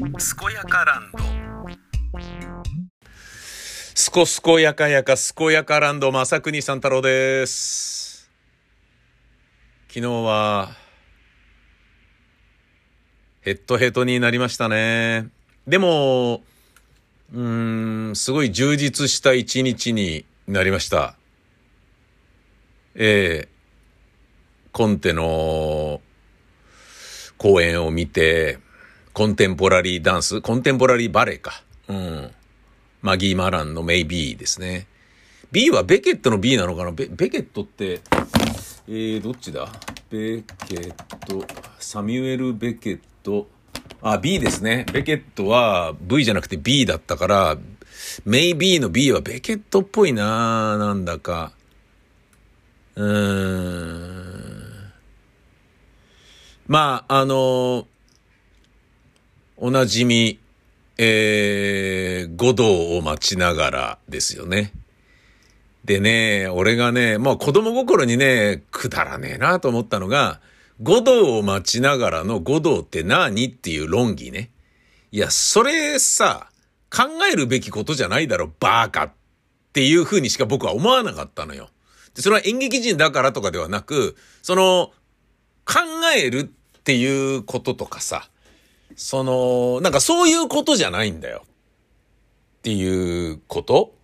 健やかランド。すこすこやかやか健やかランド正国三太郎です。昨日はヘッドヘッドになりましたね。でもうんすごい充実した一日になりました。ええ。コンテの公演を見て、コンテンポラリーダンス、コンテンポラリーバレエか。うん。マギー・マランのメイ・ビーですね。B はベケットの B なのかな？ベベケットって、えー、どっちだ？ベケット、サミュエル・ベケット、あ、B ですね。ベケットは V じゃなくて B だったから、メイ・ビーの B はベケットっぽいななんだか。うーん。まあ、あのおなじみ、えー、五道を待ちながらですよね。でね、俺がね、まあ子供心にね、くだらねえなと思ったのが、五道を待ちながらの五道って何っていう論議ね。いや、それさ、考えるべきことじゃないだろ、バーカっていう風にしか僕は思わなかったのよ。で、それは演劇人だからとかではなく、その、考えるっていうこととかさ、その、なんかそういうことじゃないんだよ。っていうこと？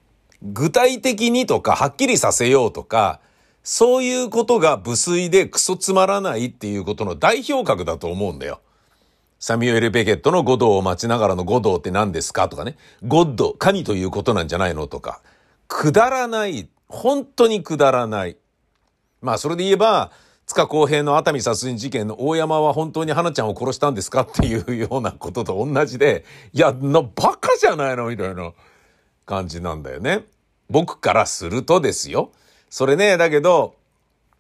具体的にとか、はっきりさせようとか、そういうことが無粋でクソつまらないっていうことの代表格だと思うんだよ。サミュエル・ベケットの五道を待ちながらの五道って何ですか？とかね。ゴッド、神ということなんじゃないの？とか。くだらない。本当にくだらない。まあそれで言えば、塚公平の熱海殺人事件の大山は本当に花ちゃんを殺したんですかっていうようなことと同じで、いや、な、バカじゃないのみたいな感じなんだよね。僕からするとですよ。それね、だけど、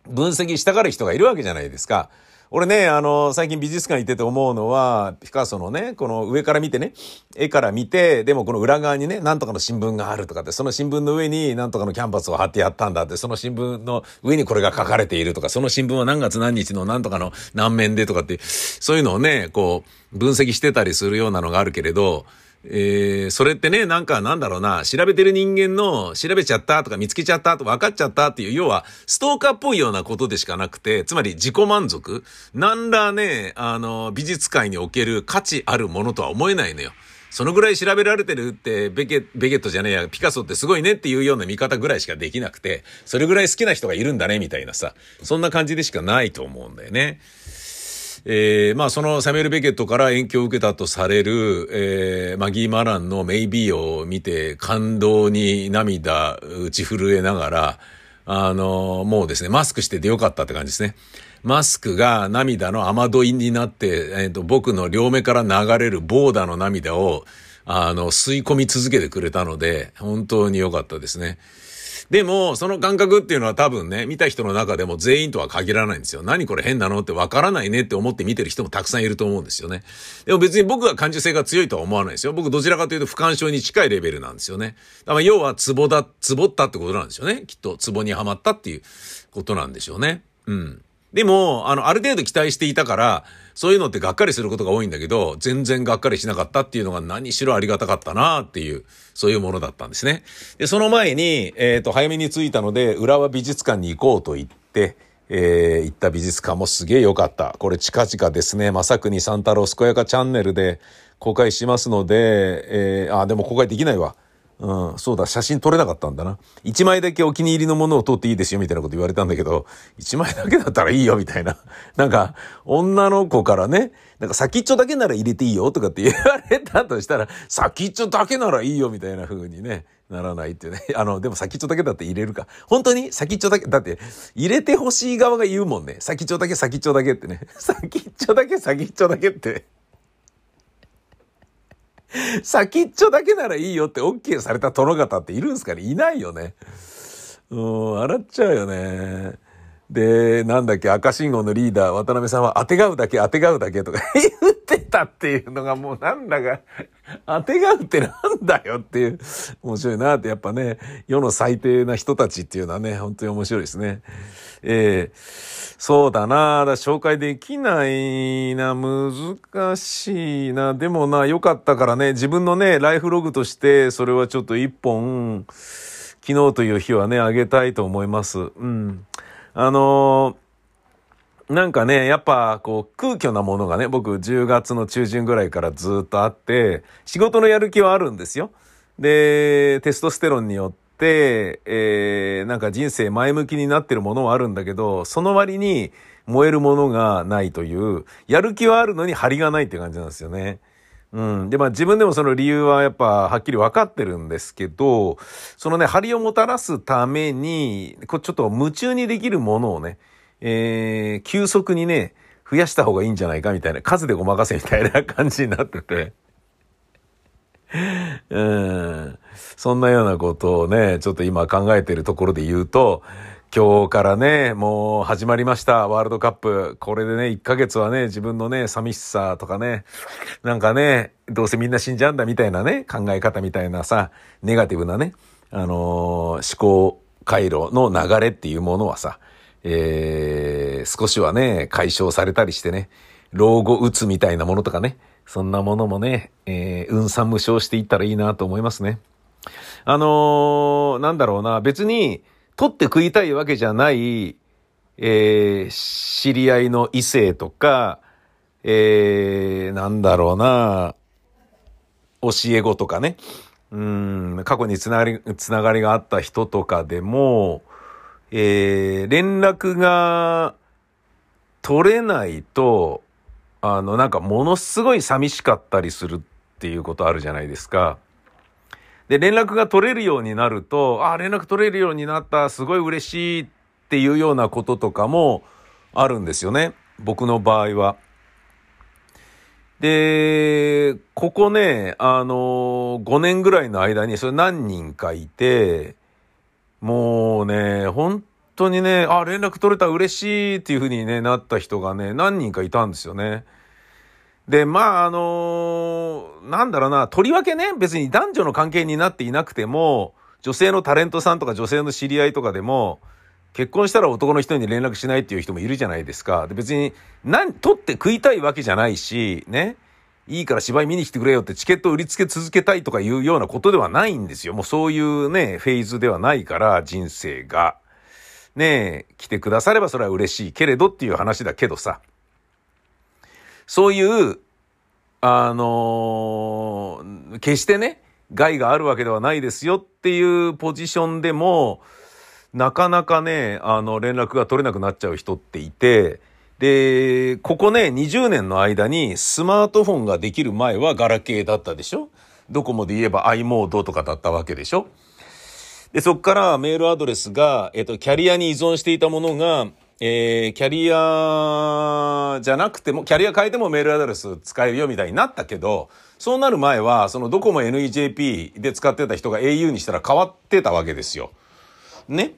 分析したがる人がいるわけじゃないですか。俺ね、あの、最近美術館行ってて思うのは、ピカソのね、この上から見てね、絵から見て、でもこの裏側にね、なんとかの新聞があるとかって、その新聞の上になんとかのキャンバスを貼ってやったんだって、その新聞の上にこれが書かれているとか、その新聞は何月何日のなんとかの何面でとかって、そういうのをね、こう、分析してたりするようなのがあるけれど、えー、それってね、なんかなんだろうな、調べてる人間の調べちゃったとか見つけちゃったとか分かっちゃったっていう、要はストーカーっぽいようなことでしかなくて、つまり自己満足なんらね、あの、美術界における価値あるものとは思えないのよ。そのぐらい調べられてるって、ベケ、ベケットじゃねえや、ピカソってすごいねっていうような見方ぐらいしかできなくて、それぐらい好きな人がいるんだね、みたいなさ、そんな感じでしかないと思うんだよね。えー、まあそのサミュエル・ベケットから延期を受けたとされる、えー、マギー・マランのメイビーを見て感動に涙打ち震えながら、あの、もうですね、マスクしててよかったって感じですね。マスクが涙の雨どいになって、え、ー、と、僕の両目から流れるボーダーの涙を、あの、吸い込み続けてくれたので、本当に良かったですね。でも、その感覚っていうのは多分ね、見た人の中でも全員とは限らないんですよ。何これ変なのってわからないねって思って見てる人もたくさんいると思うんですよね。でも別に僕が感受性が強いとは思わないですよ。僕どちらかというと不感症に近いレベルなんですよね。だから要はツボだ、ツボったってことなんですよね。きっとツボにはまったっていうことなんでしょうね。うん。でも、あの、ある程度期待していたから、そういうのってがっかりすることが多いんだけど、全然がっかりしなかったっていうのが何しろありがたかったなっていう、そういうものだったんですね。で、その前に、えっ、ー、と、早めに着いたので、浦和美術館に行こうと言って、えー、行った美術館もすげえ良かった。これ近々ですね、正国三太郎健やかチャンネルで公開しますので、えー、あ、でも公開できないわ。うん、そうだ、写真撮れなかったんだな。一枚だけお気に入りのものを撮っていいですよ、みたいなこと言われたんだけど、一枚だけだったらいいよ、みたいな。なんか、女の子からね、なんか先っちょだけなら入れていいよ、とかって言われたとしたら、先っちょだけならいいよ、みたいな風にね、ならないってね。あの、でも先っちょだけだって入れるか。本当に？先っちょだけ、だって、入れてほしい側が言うもんね。先っちょだけ、先っちょだけってね。先っちょだけ、先っちょだけって。先っちょだけならいいよって OK された殿方っているんですかね？いないよね。うん、笑っちゃうよね。で、なんだっけ、赤信号のリーダー、渡辺さんは、当てがうだけ、当てがうだけとか 言ってたっていうのがもうなんだか、当てがうってなんだよっていう、面白いなって、やっぱね、世の最低な人たちっていうのはね、本当に面白いですね。えー、そうだなだ紹介できないな、難しいな。でもな、良かったからね、自分のね、ライフログとして、それはちょっと一本、昨日という日はね、あげたいと思います。うん。あのー、なんかね、やっぱこう空虚なものがね、僕10月の中旬ぐらいからずっとあって、仕事のやる気はあるんですよ。で、テストステロンによって、えー、なんか人生前向きになってるものはあるんだけど、その割に燃えるものがないという、やる気はあるのに張りがないって感じなんですよね。うん。で、まあ自分でもその理由はやっぱはっきり分かってるんですけど、そのね、張りをもたらすために、こちょっと夢中にできるものをね、えー、急速にね、増やした方がいいんじゃないかみたいな、数でごまかせみたいな感じになってて。うん。そんなようなことをね、ちょっと今考えてるところで言うと、今日からね、もう始まりました。ワールドカップ。これでね、1ヶ月はね、自分のね、寂しさとかね、なんかね、どうせみんな死んじゃうんだみたいなね、考え方みたいなさ、ネガティブなね、あのー、思考回路の流れっていうものはさ、えー、少しはね、解消されたりしてね、老後うつみたいなものとかね、そんなものもね、えー、運算無償していったらいいなと思いますね。あのー、なんだろうな、別に、取って食いたいわけじゃない、えー、知り合いの異性とか、えー、なんだろうな、教え子とかね、うん、過去につながり、つながりがあった人とかでも、えー、連絡が取れないと、あの、なんかものすごい寂しかったりするっていうことあるじゃないですか。で、連絡が取れるようになると、あ、連絡取れるようになった、すごい嬉しいっていうようなこととかもあるんですよね。僕の場合は。で、ここね、あの、5年ぐらいの間にそれ何人かいて、もうね、本当にね、あ、連絡取れた嬉しいっていう風にね、なった人がね、何人かいたんですよね。で、まあ、あのー、なんだろうな、とりわけね、別に男女の関係になっていなくても、女性のタレントさんとか女性の知り合いとかでも、結婚したら男の人に連絡しないっていう人もいるじゃないですか。で別に、何、取って食いたいわけじゃないし、ね。いいから芝居見に来てくれよってチケット売りつけ続けたいとかいうようなことではないんですよ。もうそういうね、フェーズではないから、人生が。ねえ、来てくださればそれは嬉しいけれどっていう話だけどさ。そういう、あのー、決してね、害があるわけではないですよっていうポジションでも、なかなかね、あの、連絡が取れなくなっちゃう人っていて、で、ここね、20年の間にスマートフォンができる前はガラケーだったでしょ？ドコモで言えば i モードとかだったわけでしょ？で、そっからメールアドレスが、えっと、キャリアに依存していたものが、えー、キャリアじゃなくても、キャリア変えてもメールアドレス使えるよみたいになったけど、そうなる前は、そのドコモ NEJP で使ってた人が au にしたら変わってたわけですよ。ね？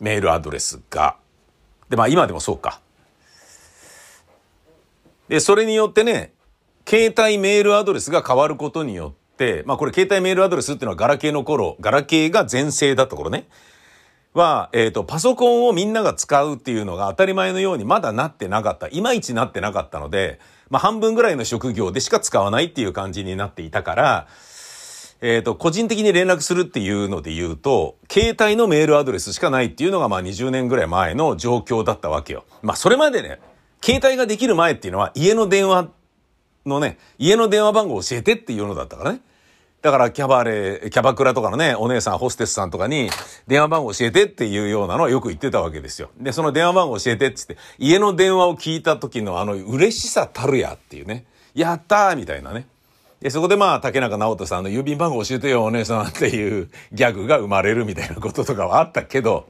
メールアドレスが。で、まあ今でもそうか。で、それによってね、携帯メールアドレスが変わることによって、まあこれ携帯メールアドレスっていうのはガラケーの頃、ガラケーが全盛だった頃ね。は、えっ、ー、と、パソコンをみんなが使うっていうのが当たり前のようにまだなってなかった。いまいちなってなかったので、まあ半分ぐらいの職業でしか使わないっていう感じになっていたから、えっ、ー、と、個人的に連絡するっていうので言うと、携帯のメールアドレスしかないっていうのがまあ20年ぐらい前の状況だったわけよ。まあそれまでね、携帯ができる前っていうのは家の電話のね、家の電話番号教えてっていうのだったからね。だからキャバレー、キャバクラとかのね、お姉さん、ホステスさんとかに、電話番号教えてっていうようなのをよく言ってたわけですよ。で、その電話番号教えてって言って、家の電話を聞いた時のあの嬉しさたるやっていうね、やったーみたいなね。で、そこでまあ、竹中直人さんの郵便番号教えてよ、お姉さんっていうギャグが生まれるみたいなこととかはあったけど、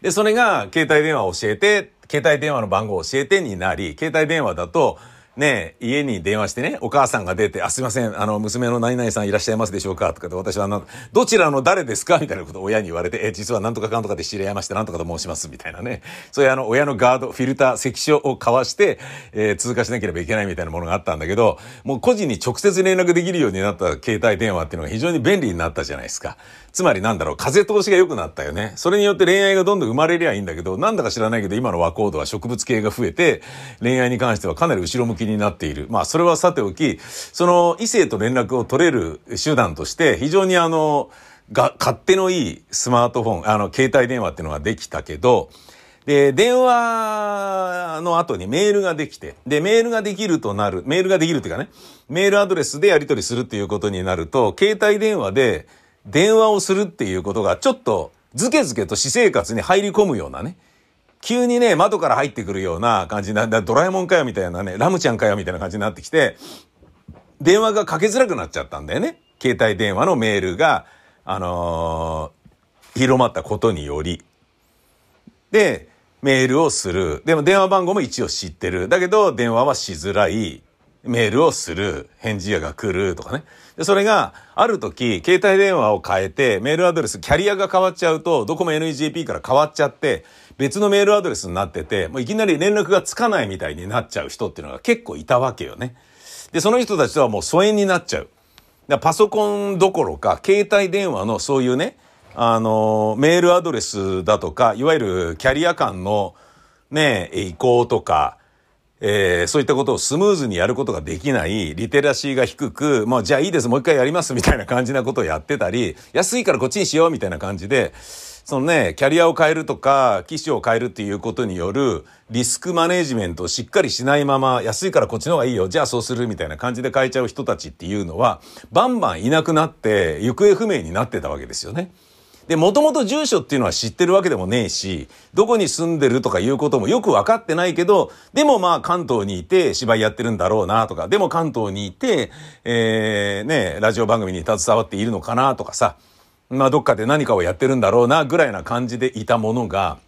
で、それが携帯電話教えて、携帯電話の番号教えてになり、携帯電話だと、ね、家に電話してね、お母さんが出て、あ、すいません、あの、娘の何々さんいらっしゃいますでしょうか？とかで、私はな、どちらの誰ですか？みたいなことを親に言われて、え、実はなんとかかんとかで知り合いまして、なんとかと申します、みたいなね。そういうあの、親のガード、フィルター、関所を交わして、えー、通過しなければいけないみたいなものがあったんだけど、もう個人に直接連絡できるようになった携帯電話っていうのが非常に便利になったじゃないですか。つまりなんだろう、風通しが良くなったよね。それによって恋愛がどんどん生まれりゃいいんだけど、なんだか知らないけど、今の和コードは植物系が増えて、恋愛に関してはかなり後ろ向きになっている。まあ、それはさておき、その異性と連絡を取れる手段として、非常にあの、が、勝手のいいスマートフォン、あの、携帯電話っていうのができたけど、で、電話の後にメールができて、で、メールができるとなる、メールができるっていうかね、メールアドレスでやり取りするっていうことになると、携帯電話で、電話をするっていうことがちょっとずけずけと私生活に入り込むようなね、急にね、窓から入ってくるような感じな、だドラえもんかよみたいなね、ラムちゃんかよみたいな感じになってきて、電話がかけづらくなっちゃったんだよね。携帯電話のメールが、あのー、広まったことにより。で、メールをする。でも電話番号も一応知ってる。だけど電話はしづらい。メールをする。返事が来るとかね。で、それが、ある時、携帯電話を変えて、メールアドレス、キャリアが変わっちゃうと、ドコモ NEJP から変わっちゃって、別のメールアドレスになってて、もういきなり連絡がつかないみたいになっちゃう人っていうのが結構いたわけよね。で、その人たちとはもう疎遠になっちゃう。だパソコンどころか、携帯電話のそういうね、あの、メールアドレスだとか、いわゆるキャリア間のね、移行とか、えー、そういったことをスムーズにやることができない、リテラシーが低く、もうじゃあいいです、もう一回やりますみたいな感じなことをやってたり、安いからこっちにしようみたいな感じで、そのね、キャリアを変えるとか、機種を変えるっていうことによるリスクマネジメントをしっかりしないまま、安いからこっちの方がいいよ、じゃあそうするみたいな感じで変えちゃう人たちっていうのは、バンバンいなくなって、行方不明になってたわけですよね。で、もともと住所っていうのは知ってるわけでもねえし、どこに住んでるとかいうこともよくわかってないけど、でもまあ関東にいて芝居やってるんだろうなとか、でも関東にいて、えー、ね、ラジオ番組に携わっているのかなとかさ、まあどっかで何かをやってるんだろうなぐらいな感じでいたものが、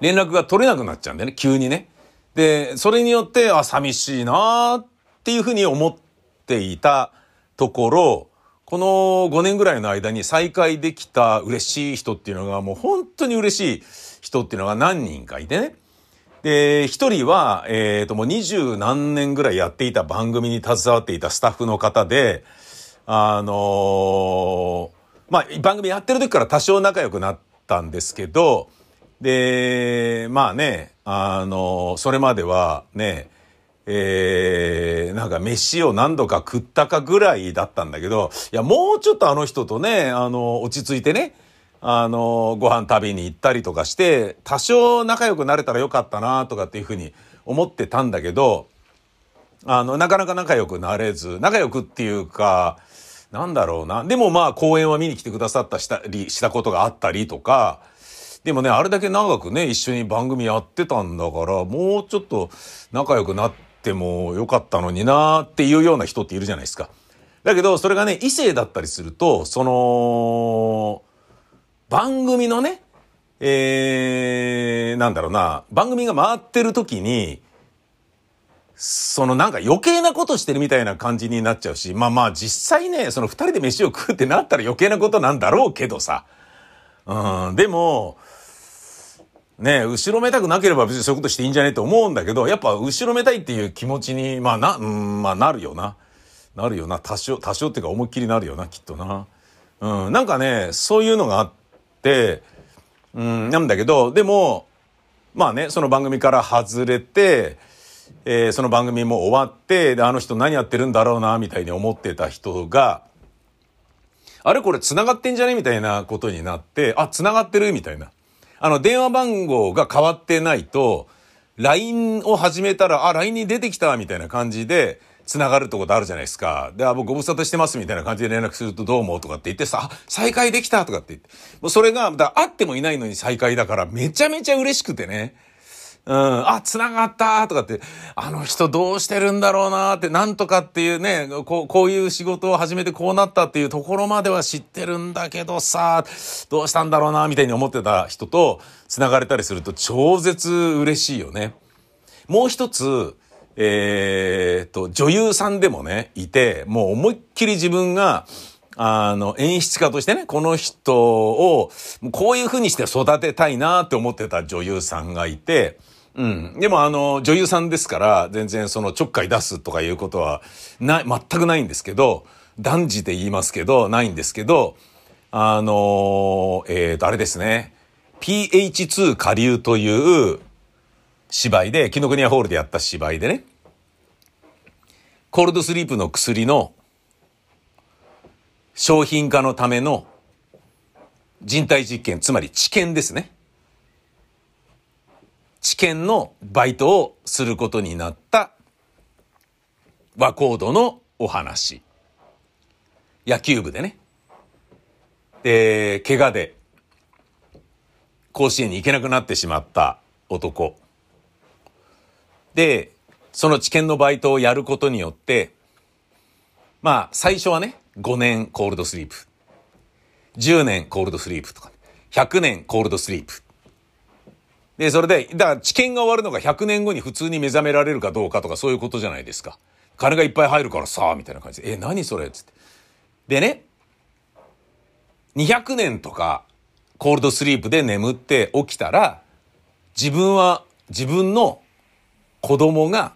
連絡が取れなくなっちゃうんだよね、急にね。で、それによって、あ、寂しいなっていうふうに思っていたところ、この5年ぐらいの間に再会できた嬉しい人っていうのがもう本当に嬉しい人っていうのが何人かいてね。で、一人は、えっ、ー、と、もう二十何年ぐらいやっていた番組に携わっていたスタッフの方で、あのー、まあ、番組やってる時から多少仲良くなったんですけど、で、まあね、あのー、それまではね、えー、なんか飯を何度か食ったかぐらいだったんだけど、いや、もうちょっとあの人とね、あの、落ち着いてね、あの、ご飯食べに行ったりとかして、多少仲良くなれたらよかったな、とかっていうふうに思ってたんだけど、あの、なかなか仲良くなれず、仲良くっていうか、なんだろうな。でもまあ公演は見に来てくださったしたりしたことがあったりとか、でもね、あれだけ長くね、一緒に番組やってたんだから、もうちょっと仲良くなって、てもよかったのになっていうような人っているじゃないですか。だけど、それがね、異性だったりすると、その、番組のね、えー、なんだろうな、番組が回ってる時に、そのなんか余計なことしてるみたいな感じになっちゃうし、まあまあ実際ね、その二人で飯を食うってなったら余計なことなんだろうけどさ。うん、でも、ね後ろめたくなければ別にそういうことしていいんじゃねえと思うんだけど、やっぱ後ろめたいっていう気持ちに、まあな、うん、まあなるよな。なるよな。多少、多少っていうか思いっきりなるよな、きっとな。うん、なんかね、そういうのがあって、うん、なんだけど、でも、まあね、その番組から外れて、えー、その番組も終わって、で、あの人何やってるんだろうな、みたいに思ってた人が、あれこれ繋がってんじゃねみたいなことになって、あ、繋がってるみたいな。あの、電話番号が変わってないと、LINE を始めたら、あ、LINE に出てきたみたいな感じで、つながるってことあるじゃないですか。で、あ、僕ご無沙汰してますみたいな感じで連絡するとどうもとかって言ってさ、再会できたとかって言って。もうそれが、だ会ってもいないのに再会だからめちゃめちゃ嬉しくてね。うん、あ、繋がったとかって、あの人どうしてるんだろうなって、なんとかっていうね、こう、こういう仕事を始めてこうなったっていうところまでは知ってるんだけどさ、どうしたんだろうなみたいに思ってた人と繋がれたりすると超絶嬉しいよね。もう一つ、えー、と、女優さんでもね、いて、もう思いっきり自分が、あの、演出家としてね、この人を、こういう風にして育てたいなって思ってた女優さんがいて、うん。でもあの、女優さんですから、全然そのちょっかい出すとかいうことは、ない、全くないんですけど、断じて言いますけど、ないんですけど、あの、えっ、ー、と、あれですね。PH2 下流という芝居で、紀ノ国屋ホールでやった芝居でね、コールドスリープの薬の商品化のための人体実験、つまり治験ですね。治験のバイトをすることになった和コードのお話。野球部でね。で、怪我で甲子園に行けなくなってしまった男。で、その治験のバイトをやることによって、まあ、最初はね、5年コールドスリープ。10年コールドスリープとか、100年コールドスリープ。で、それで、だから治験が終わるのが100年後に普通に目覚められるかどうかとかそういうことじゃないですか。金がいっぱい入るからさ、みたいな感じで、え、何それ？つって。でね、200年とかコールドスリープで眠って起きたら、自分は、自分の子供が、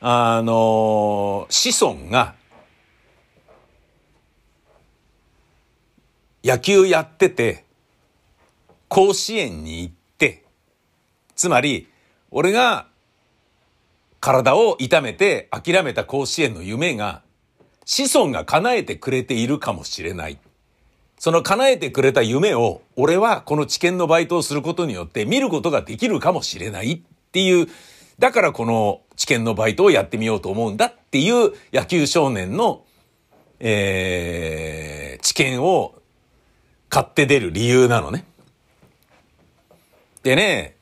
あの、子孫が野球やってて、甲子園に行って、つまり、俺が体を痛めて諦めた甲子園の夢が、子孫が叶えてくれているかもしれない。その叶えてくれた夢を、俺はこの知見のバイトをすることによって見ることができるかもしれないっていう、だからこの知見のバイトをやってみようと思うんだっていう野球少年の、えー、知見を買って出る理由なのね。でね、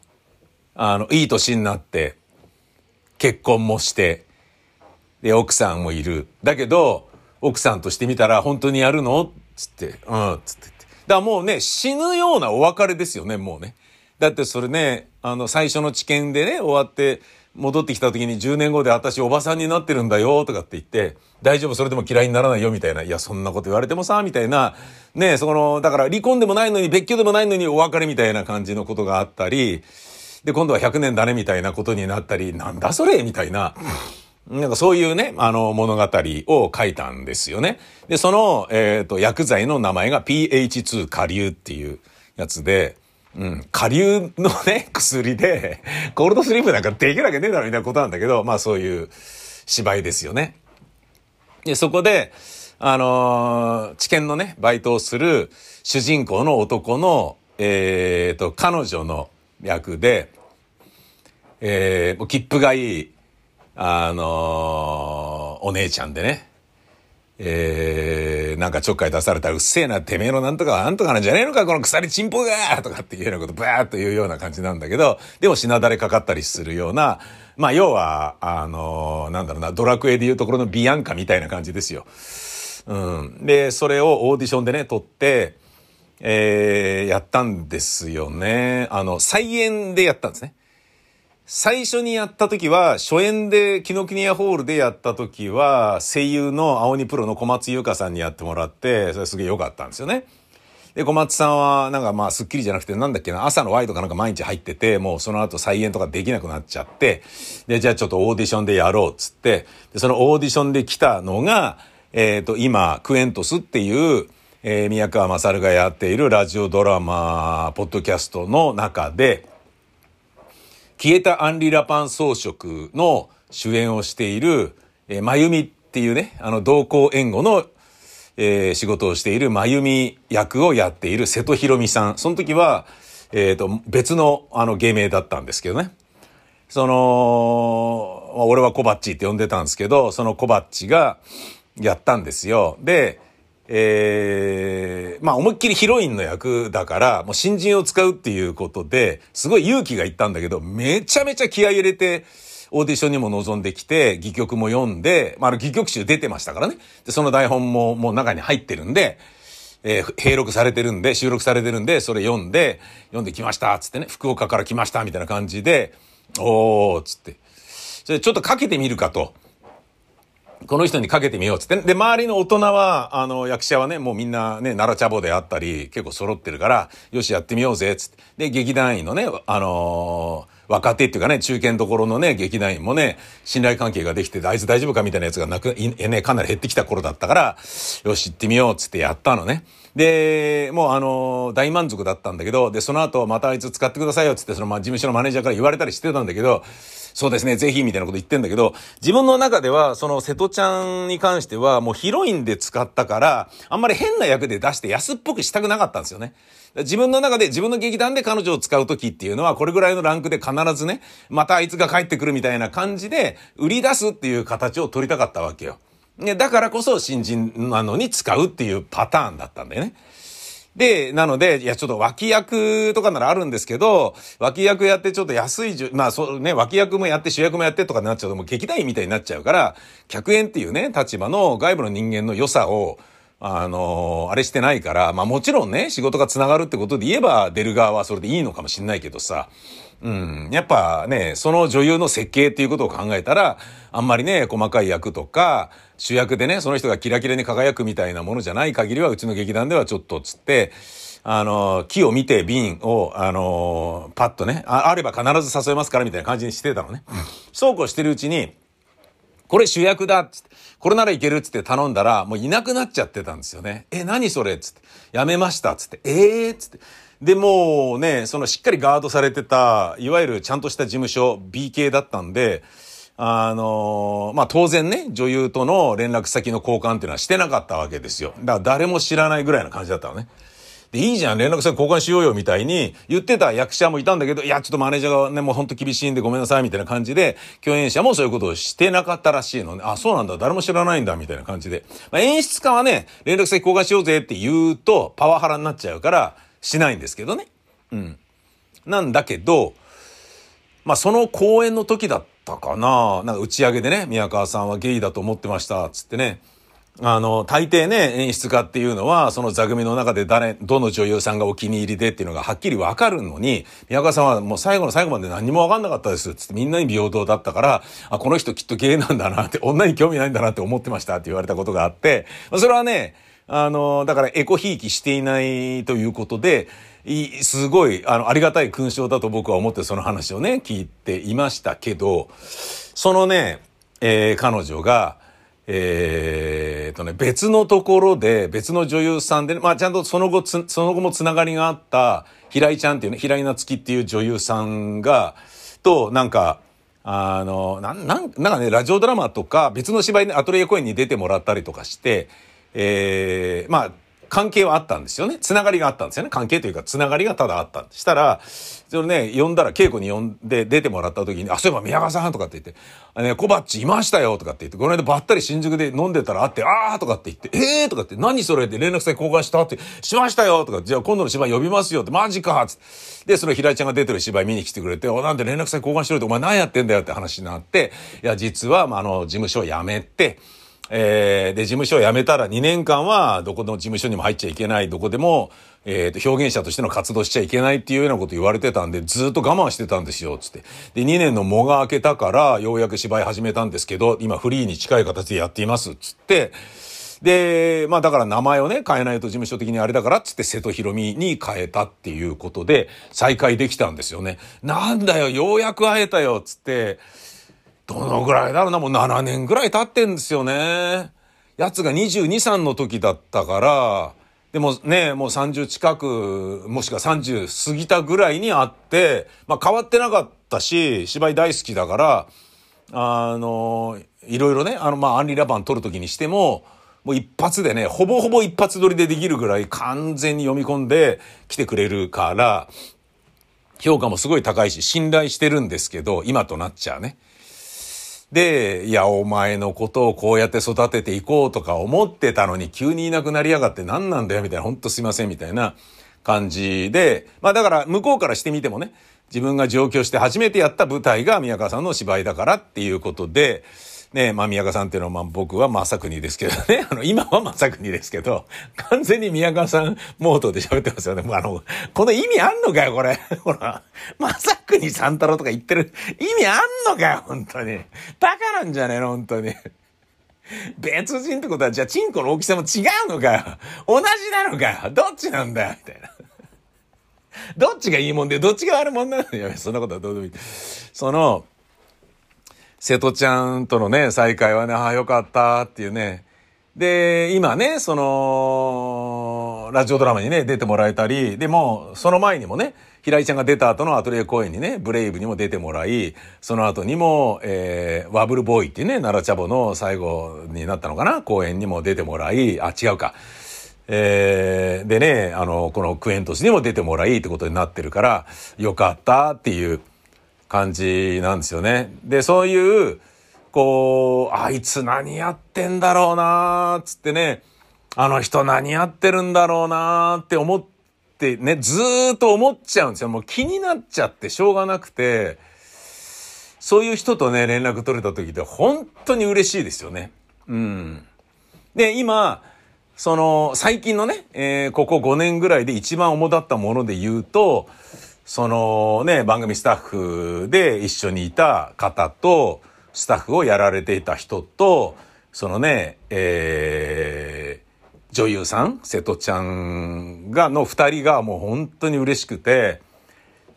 あの、いい年になって、結婚もして、で、奥さんもいる。だけど、奥さんとしてみたら、本当にやるの？つって、うん、つって。だからもうね、死ぬようなお別れですよね、もうね。だってそれね、あの、最初の知見でね、終わって、戻ってきた時に10年後で私おばさんになってるんだよとかって言って、大丈夫それでも嫌いにならないよみたいな。いや、そんなこと言われてもさ、みたいな。ねその、だから離婚でもないのに別居でもないのにお別れみたいな感じのことがあったり、で、今度は100年だねみたいなことになったり、なんだそれみたいな。なんかそういうね、あの物語を書いたんですよね。で、その、えっ、ー、と、薬剤の名前が PH2 下流っていうやつで、うん。下流のね、薬で、コールドスリープなんかできるわけねえだろみたいなことなんだけど、まあそういう芝居ですよね。で、そこで、あのー、知見のね、バイトをする主人公の男の、えー、と、彼女の役で、えー、切符がいい、あのー、お姉ちゃんでね、えー、なんかちょっかい出されたらうっせえな、てめえのなんとかはなんとかなんじゃねえのか、この鎖チンポがとかっていうようなことバーっと言うような感じなんだけど、でも品だれかかったりするような、まあ要は、あのー、なんだろうな、ドラクエでいうところのビアンカみたいな感じですよ。うん。で、それをオーディションでね、撮って、えー、やったんですよね。あの、再演でやったんですね。最初にやった時は、初演で、紀ノ国屋ホールでやった時は、声優の青鬼プロの小松優香さんにやってもらって、それすげえ良かったんですよね。で、小松さんは、なんかまあ、スッキリじゃなくて、なんだっけな、朝のワイとかなんか毎日入ってて、もうその後再演とかできなくなっちゃって、で、じゃあちょっとオーディションでやろうっつって、で、そのオーディションで来たのが、えっ、ー、と、今、クエントスっていう、えー、宮川勝がやっているラジオドラマ、ポッドキャストの中で、消えたアンリ・ラパン装飾の主演をしている、えー、まゆみっていうね、あの、同行援護の、えー、仕事をしているまゆみ役をやっている瀬戸ひろみさん。その時は、えっ、ー、と、別の、あの、芸名だったんですけどね。その、俺はコバッチって呼んでたんですけど、そのコバッチがやったんですよ。で、えー、まあ思いっきりヒロインの役だから、もう新人を使うっていうことで、すごい勇気がいったんだけど、めちゃめちゃ気合い入れて、オーディションにも臨んできて、戯曲も読んで、まあ、あの戯曲集出てましたからね。で、その台本ももう中に入ってるんで、えー、閉録されてるんで、収録されてるんで、それ読んで、読んできました、つってね、福岡から来ました、みたいな感じで、おー、つって。それちょっとかけてみるかと。この人にかけてみようっつって。で、周りの大人は、あの、役者はね、もうみんなね、奈良茶坊であったり、結構揃ってるから、よし、やってみようぜ、つって。で、劇団員のね、あのー若手っていうかね、中堅どころのね、劇団員もね、信頼関係ができて、あいつ大丈夫かみたいなやつがなく、えね、かなり減ってきた頃だったから、よし、行ってみようっつってやったのね。で、もうあの、大満足だったんだけど、で、その後またあいつ使ってくださいよっつって、その、ま、事務所のマネージャーから言われたりしてたんだけど、そうですね、ぜひみたいなこと言ってんだけど、自分の中では、その瀬戸ちゃんに関しては、もうヒロインで使ったから、あんまり変な役で出して安っぽくしたくなかったんですよね。自分の中で、自分の劇団で彼女を使う時っていうのは、これぐらいのランクで必ずね、またあいつが帰ってくるみたいな感じで、売り出すっていう形を取りたかったわけよ。ねだからこそ新人なのに使うっていうパターンだったんだよね。で、なので、いや、ちょっと脇役とかならあるんですけど、脇役やってちょっと安い、まあ、そうね、脇役もやって主役もやってとかになっちゃうともう劇団員みたいになっちゃうから、客演っていうね、立場の外部の人間の良さを、あのー、あれしてないから、まあもちろんね、仕事が繋がるってことで言えば、出る側はそれでいいのかもしんないけどさ、うん。やっぱね、その女優の設計っていうことを考えたら、あんまりね、細かい役とか、主役でね、その人がキラキラに輝くみたいなものじゃない限りは、うちの劇団ではちょっとつって、あの、木を見て瓶を、あの、パッとねあ、あれば必ず誘えますからみたいな感じにしてたのね。そうこうしてるうちに、これ主役だっつって、これならいけるっつって頼んだら、もういなくなっちゃってたんですよね。え、何それっつって、やめましたっつって、ええー、っつって。で、もうね、そのしっかりガードされてた、いわゆるちゃんとした事務所、B 系だったんで、あのまあ、当然ね、女優との連絡先の交換っていうのはしてなかったわけですよ。だから誰も知らないぐらいな感じだったのね。で、いいじゃん、連絡先交換しようよ、みたいに言ってた役者もいたんだけど、いや、ちょっとマネージャーがね、もうほんと厳しいんでごめんなさい、みたいな感じで、共演者もそういうことをしてなかったらしいのね。あ、そうなんだ、誰も知らないんだ、みたいな感じで。まあ、演出家はね、連絡先交換しようぜって言うと、パワハラになっちゃうから、しないんですけどね。うん。なんだけど、まあ、その公演の時だったかな。なんか打ち上げでね、宮川さんはゲイだと思ってました、つってね。あの、大抵ね、演出家っていうのは、その座組の中で誰、どの女優さんがお気に入りでっていうのがはっきりわかるのに、宮川さんはもう最後の最後まで何もわかんなかったです、つってみんなに平等だったから、あ、この人きっとゲイなんだなって、女に興味ないんだなって思ってましたって言われたことがあって、それはね、あの、だからエコひいきしていないということで、すごい、あの、ありがたい勲章だと僕は思ってその話をね、聞いていましたけど、そのね、えー、彼女が、えー、とね、別のところで、別の女優さんで、まあちゃんとその後その後もつながりがあった、平井ちゃんっていうね、平井夏樹っていう女優さんが、と、なんか、あの、なん、なん、なんかね、ラジオドラマとか、別の芝居でアトリエ公演に出てもらったりとかして、えー、まあ、関係はあったんですよね。つながりがあったんですよね。関係というか、つながりがただあった。したら、それね、呼んだら、稽古に呼んで出てもらった時に、あ、そういえば宮川さんとかって言って、あね、小バッチいましたよとかって言って、この間ばったり新宿で飲んでたら会って、あーとかって言って、えーとかって、何それ？って連絡先交換したって、しましたよとか、じゃあ今度の芝居呼びますよって、マジかつって。で、その平井ちゃんが出てる芝居見に来てくれて、お、なんで連絡先交換しろって、お前何やってんだよって話になって、いや、実は、まあ、あの、事務所を辞めて、えー、で、事務所を辞めたら2年間はどこの事務所にも入っちゃいけない、どこでも、えっ、ー、と、表現者としての活動しちゃいけないっていうようなこと言われてたんで、ずっと我慢してたんですよ、つって。で、2年の藻が明けたから、ようやく芝居始めたんですけど、今フリーに近い形でやっています、つって、で、まあだから名前をね、変えないと事務所的にあれだからっつって瀬戸広美に変えたっていうことで再会できたんですよね。なんだよ、ようやく会えたよ、つって、どのぐらいだろうな、もう7年ぐらい経ってんですよね。やつが22、3の時だったから、でもね、もう30近く、もしくは30過ぎたぐらいに会って、まあ変わってなかったし、芝居大好きだから、あの、いろいろね、あの、まあアンリラバン撮る時にしても、もう一発でね、ほぼほぼ一発撮りでできるぐらい完全に読み込んで来てくれるから、評価もすごい高いし、信頼してるんですけど、今となっちゃうね。で、いや、お前のことをこうやって育てていこうとか思ってたのに急にいなくなりやがって何なんだよみたいな、ほんとすいませんみたいな感じで、まあだから向こうからしてみてもね、自分が上京して初めてやった舞台が宮川さんの芝居だからっていうことで、ね、まあ、宮川さんっていうのは、まあ、僕は正国ですけどね、あの、今は正国ですけど、完全に宮川さんモードで喋ってますよね。もうあの、この意味あんのかよ、これ。ほら、正国三太郎とか言ってる意味あんのかよ、本当に。バカなんじゃねえの、本当に。別人ってことは、じゃあ、チンコの大きさも違うのかよ。同じなのかよ。どっちなんだよ、みたいな。どっちがいいもんで、どっちが悪いもんなのよ。そんなことはどうでもいい。その、瀬戸ちゃんとのね、再会はね、ああ、よかったっていうね。で、今ね、その、ラジオドラマにね、出てもらえたり、でも、その前にもね、平井ちゃんが出た後のアトリエ公演にね、ブレイブにも出てもらい、その後にも、えー、ワブルボーイっていうね、奈良茶坊の最後になったのかな公演にも出てもらい、あ、違うか。えー、でね、あの、このクエントスにも出てもらいってことになってるから、よかったっていう感じなんですよね。で、そういう、こう、あいつ何やってんだろうなつってね、あの人何やってるんだろうなって思ってね、ずーっと思っちゃうんですよ。もう気になっちゃってしょうがなくて、そういう人とね、連絡取れた時って本当に嬉しいですよね。うん。で、今、その、最近のね、えー、ここ5年ぐらいで一番主だったもので言うと、そのね、番組スタッフで一緒にいた方と、スタッフをやられていた人と、そのね、えー、女優さん、瀬戸ちゃんが、の二人がもう本当に嬉しくて、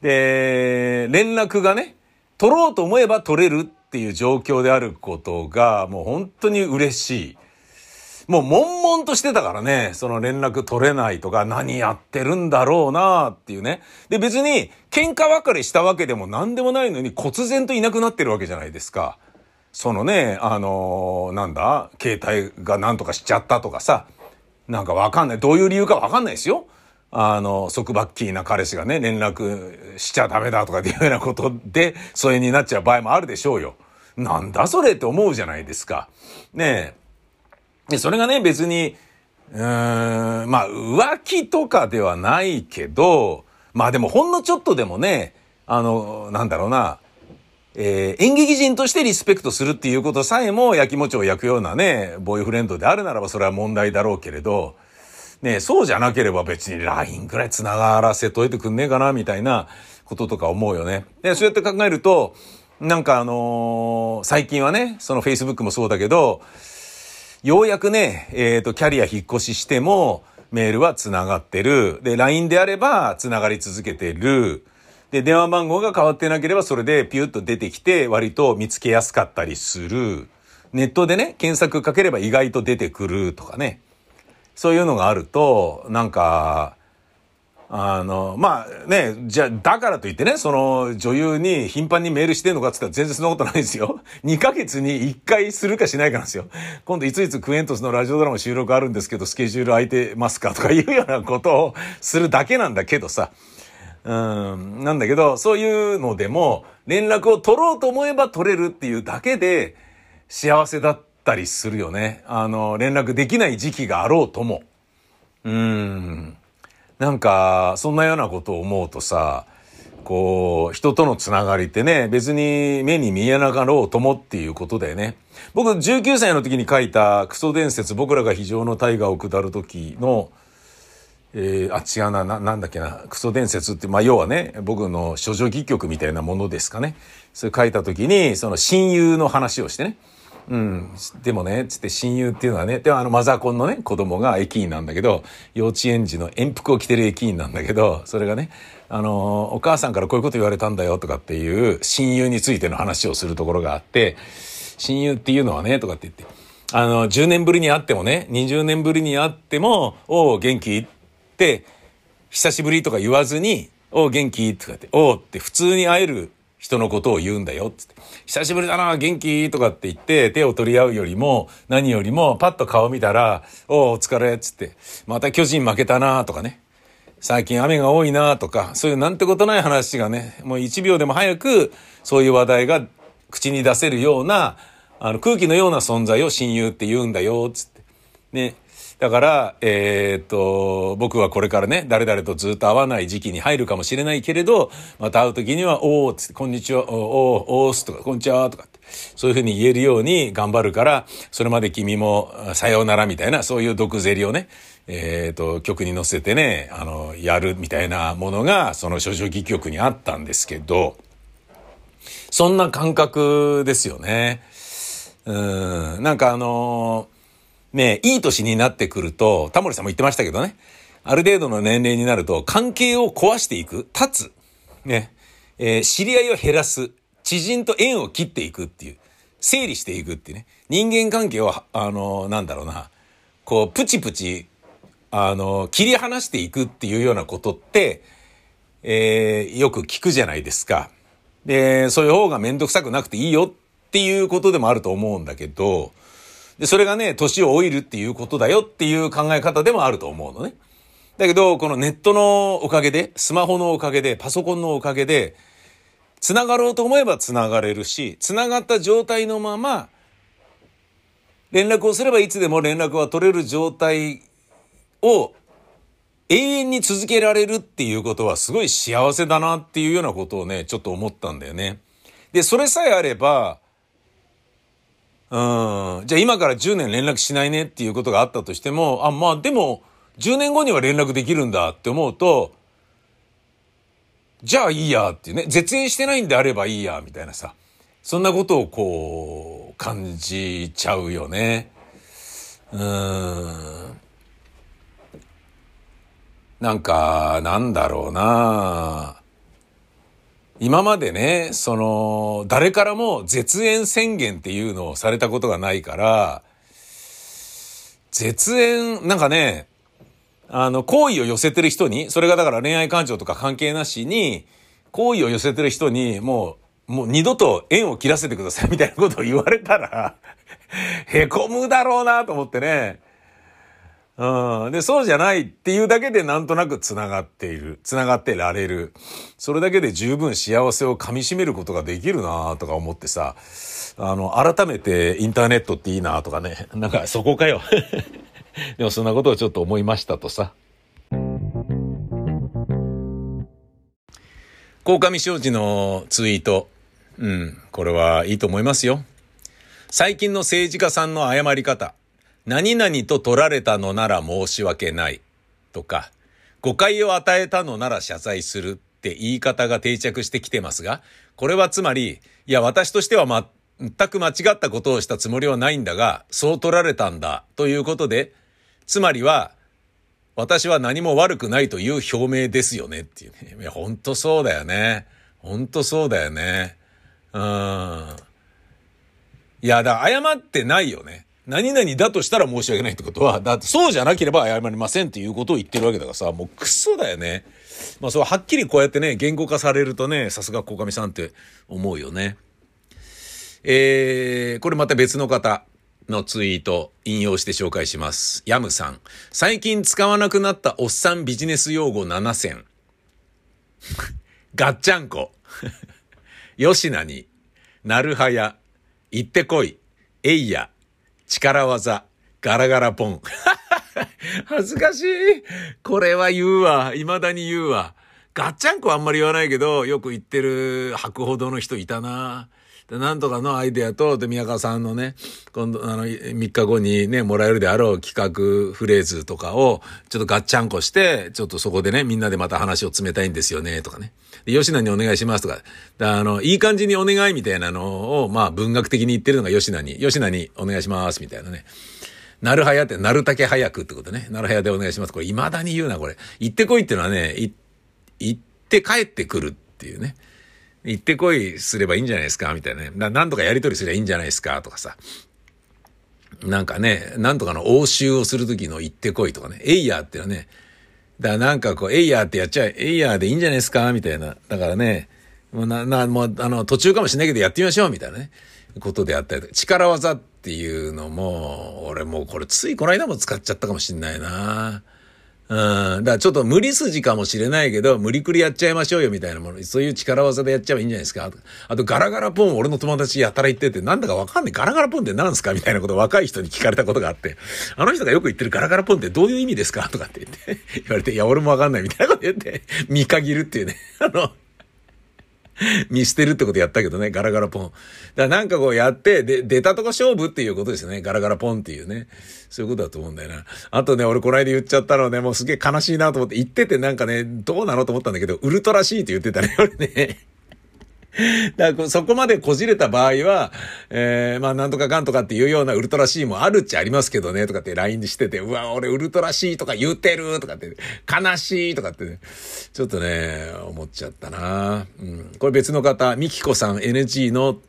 で、連絡がね、取ろうと思えば取れるっていう状況であることが、もう本当に嬉しい。もう悶々としてたからね、その連絡取れないとか何やってるんだろうなっていうね。で別に喧嘩別れしたわけでも何でもないのに忽然といなくなってるわけじゃないですか。そのね、あのー、なんだ、携帯が何とかしちゃったとかさ、なんかわかんない。どういう理由かわかんないですよ。あの、束縛キーな彼氏がね、連絡しちゃダメだとかっていうようなことで、疎遠になっちゃう場合もあるでしょうよ。なんだそれって思うじゃないですか。ねえ。で、それがね、別に、うーん、まあ、浮気とかではないけど、まあでもほんのちょっとでもね、あの、なんだろうな、えー、演劇人としてリスペクトするっていうことさえも焼きもちを焼くようなね、ボーイフレンドであるならばそれは問題だろうけれど、ね、そうじゃなければ別に LINE くらい繋がらせといてくんねえかな、みたいなこととか思うよね。で、そうやって考えると、なんかあのー、最近はね、その Facebook もそうだけど、ようやくね、えっ、ー、と、キャリア引っ越ししても、メールは繋がってる。で、LINE であれば繋がり続けてる。で、電話番号が変わってなければそれでピュッと出てきて割と見つけやすかったりする。ネットでね、検索かければ意外と出てくるとかね。そういうのがあると、なんか、あの、まあね、じゃあ、だからといってね、その女優に頻繁にメールしてんのかって言ったら全然そんなことないですよ。2ヶ月に1回するかしないかなんですよ。今度いついつクエントスのラジオドラマ収録あるんですけど、スケジュール空いてますかとかいうようなことを するだけなんだけどさ。うん、なんだけど、そういうのでも、連絡を取ろうと思えば取れるっていうだけで、幸せだったりするよね。あの、連絡できない時期があろうとも。うん。なんか、そんなようなことを思うとさ、こう、人とのつながりってね、別に目に見えなかろうともっていうことだよね。僕、19歳の時に書いたクソ伝説、僕らが非常の大河を下る時の、えー、あ、違うな、な、なんだっけな、クソ伝説って、まあ、要はね、僕の処女戯曲みたいなものですかね。それ書いた時に、その親友の話をしてね。うん。でもね、つって親友っていうのはね、でもあのマザコンのね、子供が駅員なんだけど、幼稚園児の遠服を着てる駅員なんだけど、それがね、あの、お母さんからこういうこと言われたんだよとかっていう親友についての話をするところがあって、親友っていうのはね、とかって言って、あの、10年ぶりに会ってもね、20年ぶりに会っても、おう、元気？って、久しぶりとか言わずに、おう、元気？とかって、おうって普通に会える人のことを言うんだよ、つって。久しぶりだな、元気？とかって言って手を取り合うよりも、何よりもパッと顔見たら、おお疲れ、つって。また巨人負けたな、とかね。最近雨が多いな、とか、そういうなんてことない話がね、もう一秒でも早く、そういう話題が口に出せるような、あの空気のような存在を親友って言うんだよ、つって。ね。だから、えー、っと、僕はこれからね、誰々とずっと会わない時期に入るかもしれないけれど、また会う時には、おーつって、こんにちは、おー、おーすとか、こんにちはとかって。そういうふうに言えるように頑張るから、それまで君もさようならみたいな、そういう毒ゼリをね、えっ、と、曲に乗せてね、あの、やるみたいなものが、その諸女戯曲にあったんですけど、そんな感覚ですよね。うん、なんかあのー、ね、いい年になってくると、タモリさんも言ってましたけどね、ある程度の年齢になると、関係を壊していく、立つ、ね、えー、知り合いを減らす、知人と縁を切っていくっていう、整理していくっていうね、人間関係を、あのー、なんだろうな、こう、プチプチ、あのー、切り離していくっていうようなことって、えー、よく聞くじゃないですか。で、そういう方がめんどくさくなくていいよっていうことでもあると思うんだけど、で、それがね、年を老いるっていうことだよっていう考え方でもあると思うのね。だけど、このネットのおかげで、スマホのおかげで、パソコンのおかげで、繋がろうと思えば繋がれるし、繋がった状態のまま、連絡をすればいつでも連絡は取れる状態を永遠に続けられるっていうことはすごい幸せだなっていうようなことをね、ちょっと思ったんだよね。で、それさえあれば、うん、じゃあ今から10年連絡しないねっていうことがあったとしても、あ、まあでも、10年後には連絡できるんだって思うと、じゃあいいやっていうね、絶縁してないんであればいいや、みたいなさ、そんなことをこう、感じちゃうよね。うーん。なんか、なんだろうな今までね、その、誰からも絶縁宣言っていうのをされたことがないから、絶縁、なんかね、あの、好意を寄せてる人に、それがだから恋愛感情とか関係なしに、好意を寄せてる人に、もう、もう二度と縁を切らせてくださいみたいなことを言われたらへこむだろうなと思ってね。うん。で、そうじゃないっていうだけでなんとなく繋がっている。繋がってられる。それだけで十分幸せを噛み締めることができるなとか思ってさ、あの、改めてインターネットっていいなとかね。なんかそこかよ。でもそんなことをちょっと思いましたとさ。鴻上庄司のツイート。うん、これはいいと思いますよ。最近の政治家さんの謝り方。何々と取られたのなら申し訳ない。とか、誤解を与えたのなら謝罪するって言い方が定着してきてますが、これはつまり、いや、私としては全く間違ったことをしたつもりはないんだが、そう取られたんだ、ということで、つまりは、私は何も悪くないという表明ですよねっていうね。いや、ほんとそうだよね。ほんとそうだよね。うん。いや、だ謝ってないよね。何々だとしたら申し訳ないってことは、だってそうじゃなければ謝りませんっていうことを言ってるわけだからさ、もうクソだよね。まあそう、はっきりこうやってね、言語化されるとね、さすが小上さんって思うよね。えー、これまた別の方。のツイート引用して紹介します。ヤムさん。最近使わなくなったおっさんビジネス用語7選。ガッチャンコ。吉名に。なるはや。行ってこい。えいや。力技。ガラガラポン。恥ずかしい。これは言うわ。未だに言うわ。ガッチャンコあんまり言わないけど、よく言ってる吐くほどの人いたな。で、なんとかのアイデアと、で、宮川さんのね、今度、あの、3日後にね、もらえるであろう企画フレーズとかを、ちょっとガッチャンコして、ちょっとそこでね、みんなでまた話を詰めたいんですよね、とかね。で、吉野にお願いしますとか、であの、いい感じにお願いみたいなのを、まあ、文学的に言ってるのが吉野に、吉野にお願いします、みたいなね。なるはやって、なるたけ早くってことね。なるはやでお願いします。これ、未だに言うな、これ。行ってこいっていうのはね、行って帰ってくるっていうね。行ってこいすればいいんじゃないですかみたいなね。なんとかやり取りすればいいんじゃないですかとかさ。なんかね、なんとかの応酬をするときの行ってこいとかね。エイヤーっていうのはね、だからなんかこう、エイヤーってやっちゃえ、エイヤーでいいんじゃないですかみたいな。だからね、もうな、な、もう、あの、途中かもしれないけどやってみましょうみたいなね。ことであったりとか、力技っていうのも、俺もうこれついこの間も使っちゃったかもしんないな。うん。だからちょっと無理筋かもしれないけど、無理くりやっちゃいましょうよみたいなもの。そういう力技でやっちゃえばいいんじゃないですか。あと、ガラガラポン俺の友達やたら言ってて、なんだかわかんない。ガラガラポンって何すかみたいなこと若い人に聞かれたことがあって、あの人がよく言ってるガラガラポンってどういう意味ですかとかって言って、言われて、いや、俺もわかんないみたいなこと言って、見限るっていうね。あの、見捨てるってことやったけどね、ガラガラポン。だからなんかこうやって、で、出たとこ勝負っていうことですよね。ガラガラポンっていうね。そういうことだと思うんだよな。あとね、俺この間言っちゃったのね、もうすげえ悲しいなと思って、言っててなんかね、どうなのと思ったんだけど、ウルトラシーって言ってたね、俺ね。だからそこまでこじれた場合は、えー、まあなんとかかんとかっていうようなウルトラ C もあるっちゃありますけどね、とかって LINE でしてて、うわ、俺ウルトラ C とか言うてるとかって、悲しいとかってね、ちょっとね、思っちゃったな。うん。これ別の方、ミキコさん NG の、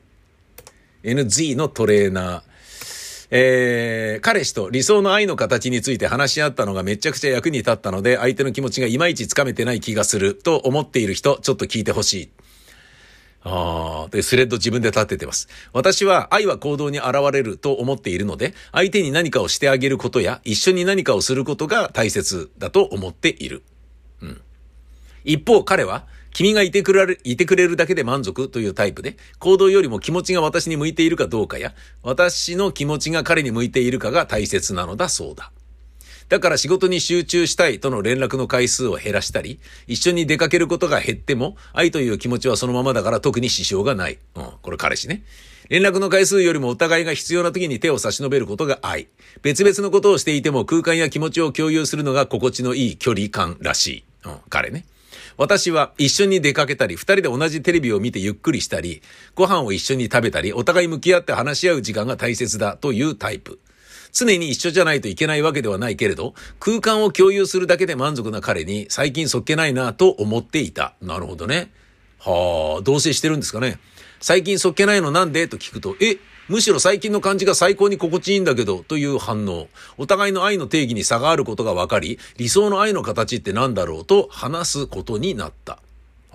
NG のトレーナー。えー、彼氏と理想の愛の形について話し合ったのがめちゃくちゃ役に立ったので、相手の気持ちがいまいちつかめてない気がすると思っている人、ちょっと聞いてほしい。ああ、で、スレッド自分で立ててます。私は愛は行動に現れると思っているので、相手に何かをしてあげることや、一緒に何かをすることが大切だと思っている。うん。一方、彼は、君がいてくれる、いてくれるだけで満足というタイプで、行動よりも気持ちが私に向いているかどうかや、私の気持ちが彼に向いているかが大切なのだそうだ。だから仕事に集中したいとの連絡の回数を減らしたり、一緒に出かけることが減っても、愛という気持ちはそのままだから特に支障がない。うん、これ彼氏ね。連絡の回数よりもお互いが必要な時に手を差し伸べることが愛。別々のことをしていても空間や気持ちを共有するのが心地のいい距離感らしい。うん、彼ね。私は一緒に出かけたり、二人で同じテレビを見てゆっくりしたり、ご飯を一緒に食べたり、お互い向き合って話し合う時間が大切だというタイプ。常に一緒じゃないといけないわけではないけれど、空間を共有するだけで満足な彼に最近そっけないなと思っていた。なるほどね。はあ、同棲してるんですかね。最近そっけないのなんで？と聞くと、え、むしろ最近の感じが最高に心地いいんだけど、という反応。お互いの愛の定義に差があることが分かり、理想の愛の形って何だろうと話すことになった。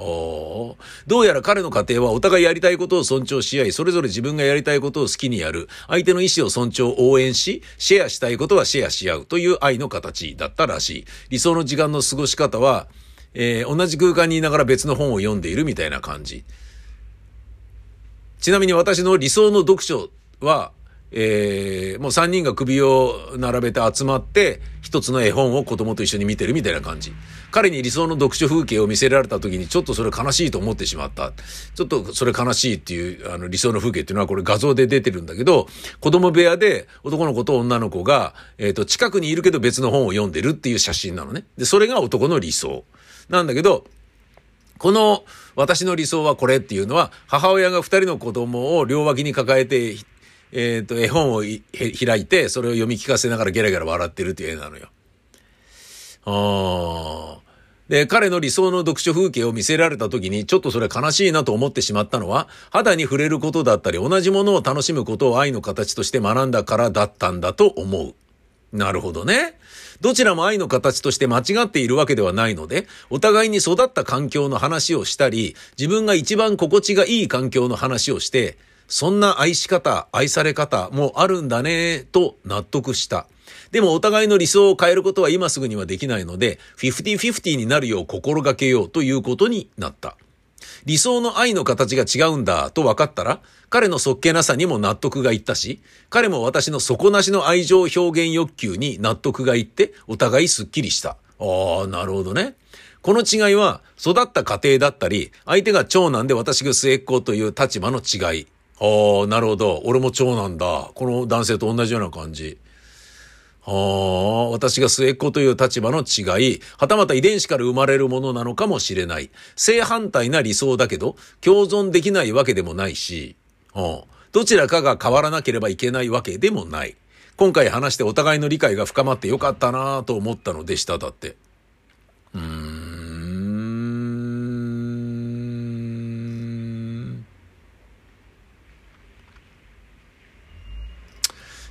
おどうやら彼の家庭はお互いやりたいことを尊重し合い、それぞれ自分がやりたいことを好きにやる、相手の意思を尊重、応援し、シェアしたいことはシェアし合うという愛の形だったらしい。理想の時間の過ごし方は、えー、同じ空間にいながら別の本を読んでいるみたいな感じ。ちなみに私の理想の読書は、えー、もう三人が首を並べて集まって、一つの絵本を子供と一緒に見てるみたいな感じ。彼に理想の読書風景を見せられた時にちょっとそれ悲しいと思ってしまった。ちょっとそれ悲しいっていう、あの理想の風景っていうのはこれ画像で出てるんだけど、子供部屋で男の子と女の子が、えっ、ー、と、近くにいるけど別の本を読んでるっていう写真なのね。で、それが男の理想。なんだけど、この私の理想はこれっていうのは、母親が二人の子供を両脇に抱えてえっ、ー、と、絵本を開いて、それを読み聞かせながらゲラゲラ笑ってるっていう絵なのよ。ああ。で、彼の理想の読書風景を見せられた時に、ちょっとそれ悲しいなと思ってしまったのは、肌に触れることだったり、同じものを楽しむことを愛の形として学んだからだったんだと思う。なるほどね。どちらも愛の形として間違っているわけではないので、お互いに育った環境の話をしたり、自分が一番心地がいい環境の話をして、そんな愛し方、愛され方もあるんだね、と納得した。でもお互いの理想を変えることは今すぐにはできないので、50-50になるよう心がけようということになった。理想の愛の形が違うんだと分かったら、彼のそっけなさにも納得がいったし、彼も私の底なしの愛情表現欲求に納得がいって、お互いスッキリした。ああ、なるほどね。この違いは、育った家庭だったり、相手が長男で私が末っ子という立場の違い。ああ、なるほど。俺も長男だ。この男性と同じような感じ。ああ、私が末っ子という立場の違い、はたまた遺伝子から生まれるものなのかもしれない。正反対な理想だけど、共存できないわけでもないし、あどちらかが変わらなければいけないわけでもない。今回話してお互いの理解が深まってよかったなぁと思ったのでした、だって。うーん。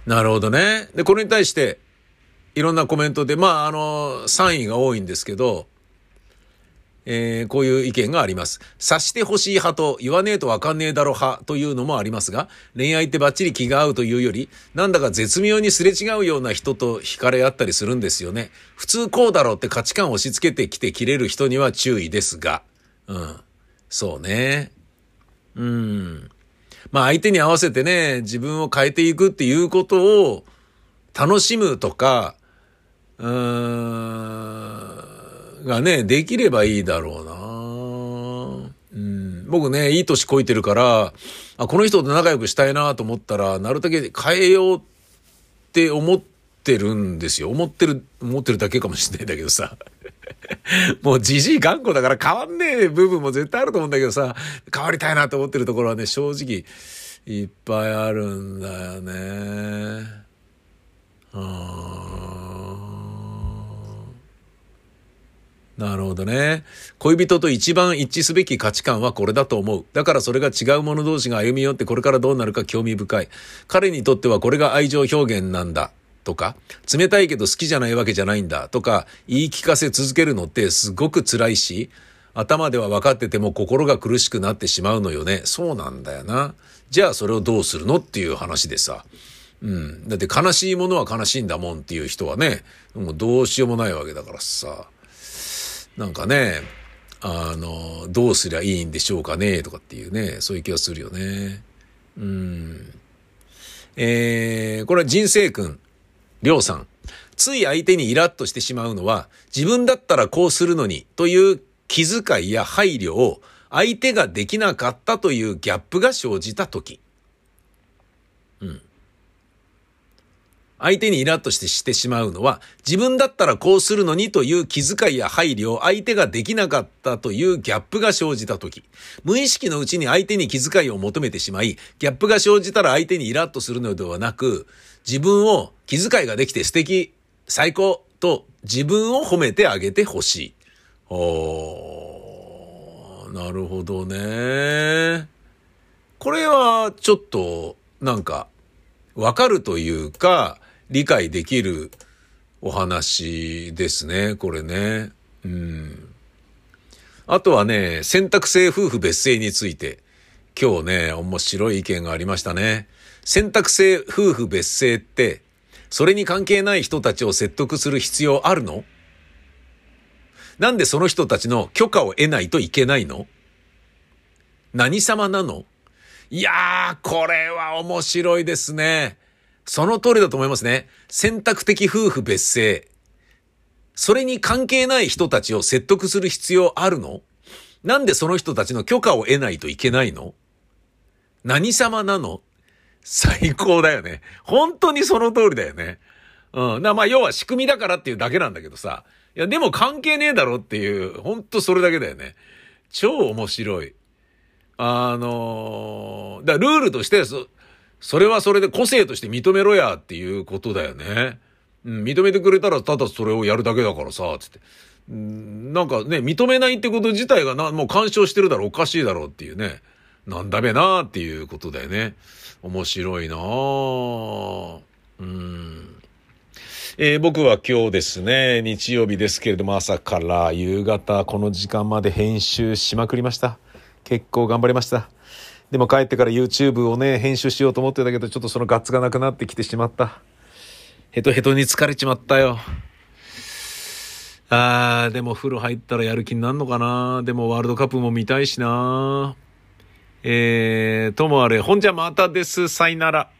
なるほどね。で、これに対して、いろんなコメントで、まあ、あの、賛意が多いんですけど、えー、こういう意見があります。察してほしい派と言わねえとわかんねえだろ派というのもありますが、恋愛ってバッチリ気が合うというより、なんだか絶妙にすれ違うような人と惹かれ合ったりするんですよね。普通こうだろうって価値観を押し付けてきて切れる人には注意ですが。うん。そうね。うん。まあ相手に合わせてね、自分を変えていくっていうことを楽しむとか、うーん、がね、できればいいだろうな。うん。僕ね、いい年こいてるから、あ、この人と仲良くしたいなと思ったら、なるだけ変えようって思ってるんですよ。思ってる、思ってるだけかもしれないんだけどさ。もうじじい頑固だから変わんねえ部分も絶対あると思うんだけどさ、変わりたいなと思ってるところはね、正直いっぱいあるんだよね。うんなるほどね。恋人と一番一致すべき価値観はこれだと思う。だからそれが違う者同士が歩み寄ってこれからどうなるか興味深い。彼にとってはこれが愛情表現なんだ。とか、冷たいけど好きじゃないわけじゃないんだとか、言い聞かせ続けるのってすごく辛いし、頭では分かってても心が苦しくなってしまうのよね。そうなんだよな。じゃあそれをどうするのっていう話でさ。うん。だって悲しいものは悲しいんだもんっていう人はね、もうどうしようもないわけだからさ。なんかね、あの、どうすりゃいいんでしょうかねとかっていうね、そういう気がするよね。うん。えー、これは人生君。りょうさん。つい相手にイラッとしてしまうのは、自分だったらこうするのに、という気遣いや配慮を相手ができなかったというギャップが生じたとき。うん。相手にイラッとしてしてしまうのは、自分だったらこうするのにという気遣いや配慮を相手ができなかったというギャップが生じたとき、無意識のうちに相手に気遣いを求めてしまい、ギャップが生じたら相手にイラッとするのではなく、自分を気遣いができて素敵、最高と自分を褒めてあげてほしい。おー、なるほどね。これはちょっとなんかわかるというか理解できるお話ですね、これね。うん。あとはね、選択制夫婦別姓について、今日ね、面白い意見がありましたね。選択制夫婦別姓って、それに関係ない人たちを説得する必要あるの？なんでその人たちの許可を得ないといけないの？何様なの？いやー、これは面白いですね。その通りだと思いますね。選択的夫婦別姓。それに関係ない人たちを説得する必要あるの？なんでその人たちの許可を得ないといけないの？何様なの？最高だよね。本当にその通りだよね。うん。まあ、要は仕組みだからっていうだけなんだけどさ。いや、でも関係ねえだろっていう、本当それだけだよね。超面白い。あのー、だルールとしてそ、それはそれで個性として認めろやっていうことだよね。うん、認めてくれたらただそれをやるだけだからさ、つって。うん、なんかね、認めないってこと自体がな、もう干渉してるだろ、おかしいだろうっていうね。なんだべなっていうことだよね。面白いなうん。えー、僕は今日ですね、日曜日ですけれども朝から夕方この時間まで編集しまくりました。結構頑張りました。でも帰ってから YouTube をね、編集しようと思ってたけど、ちょっとそのガッツがなくなってきてしまった。ヘトヘトに疲れちまったよ。あー、でも風呂入ったらやる気になるのかなでもワールドカップも見たいしなえー、ともあれ、ほんじゃまたです。さいなら。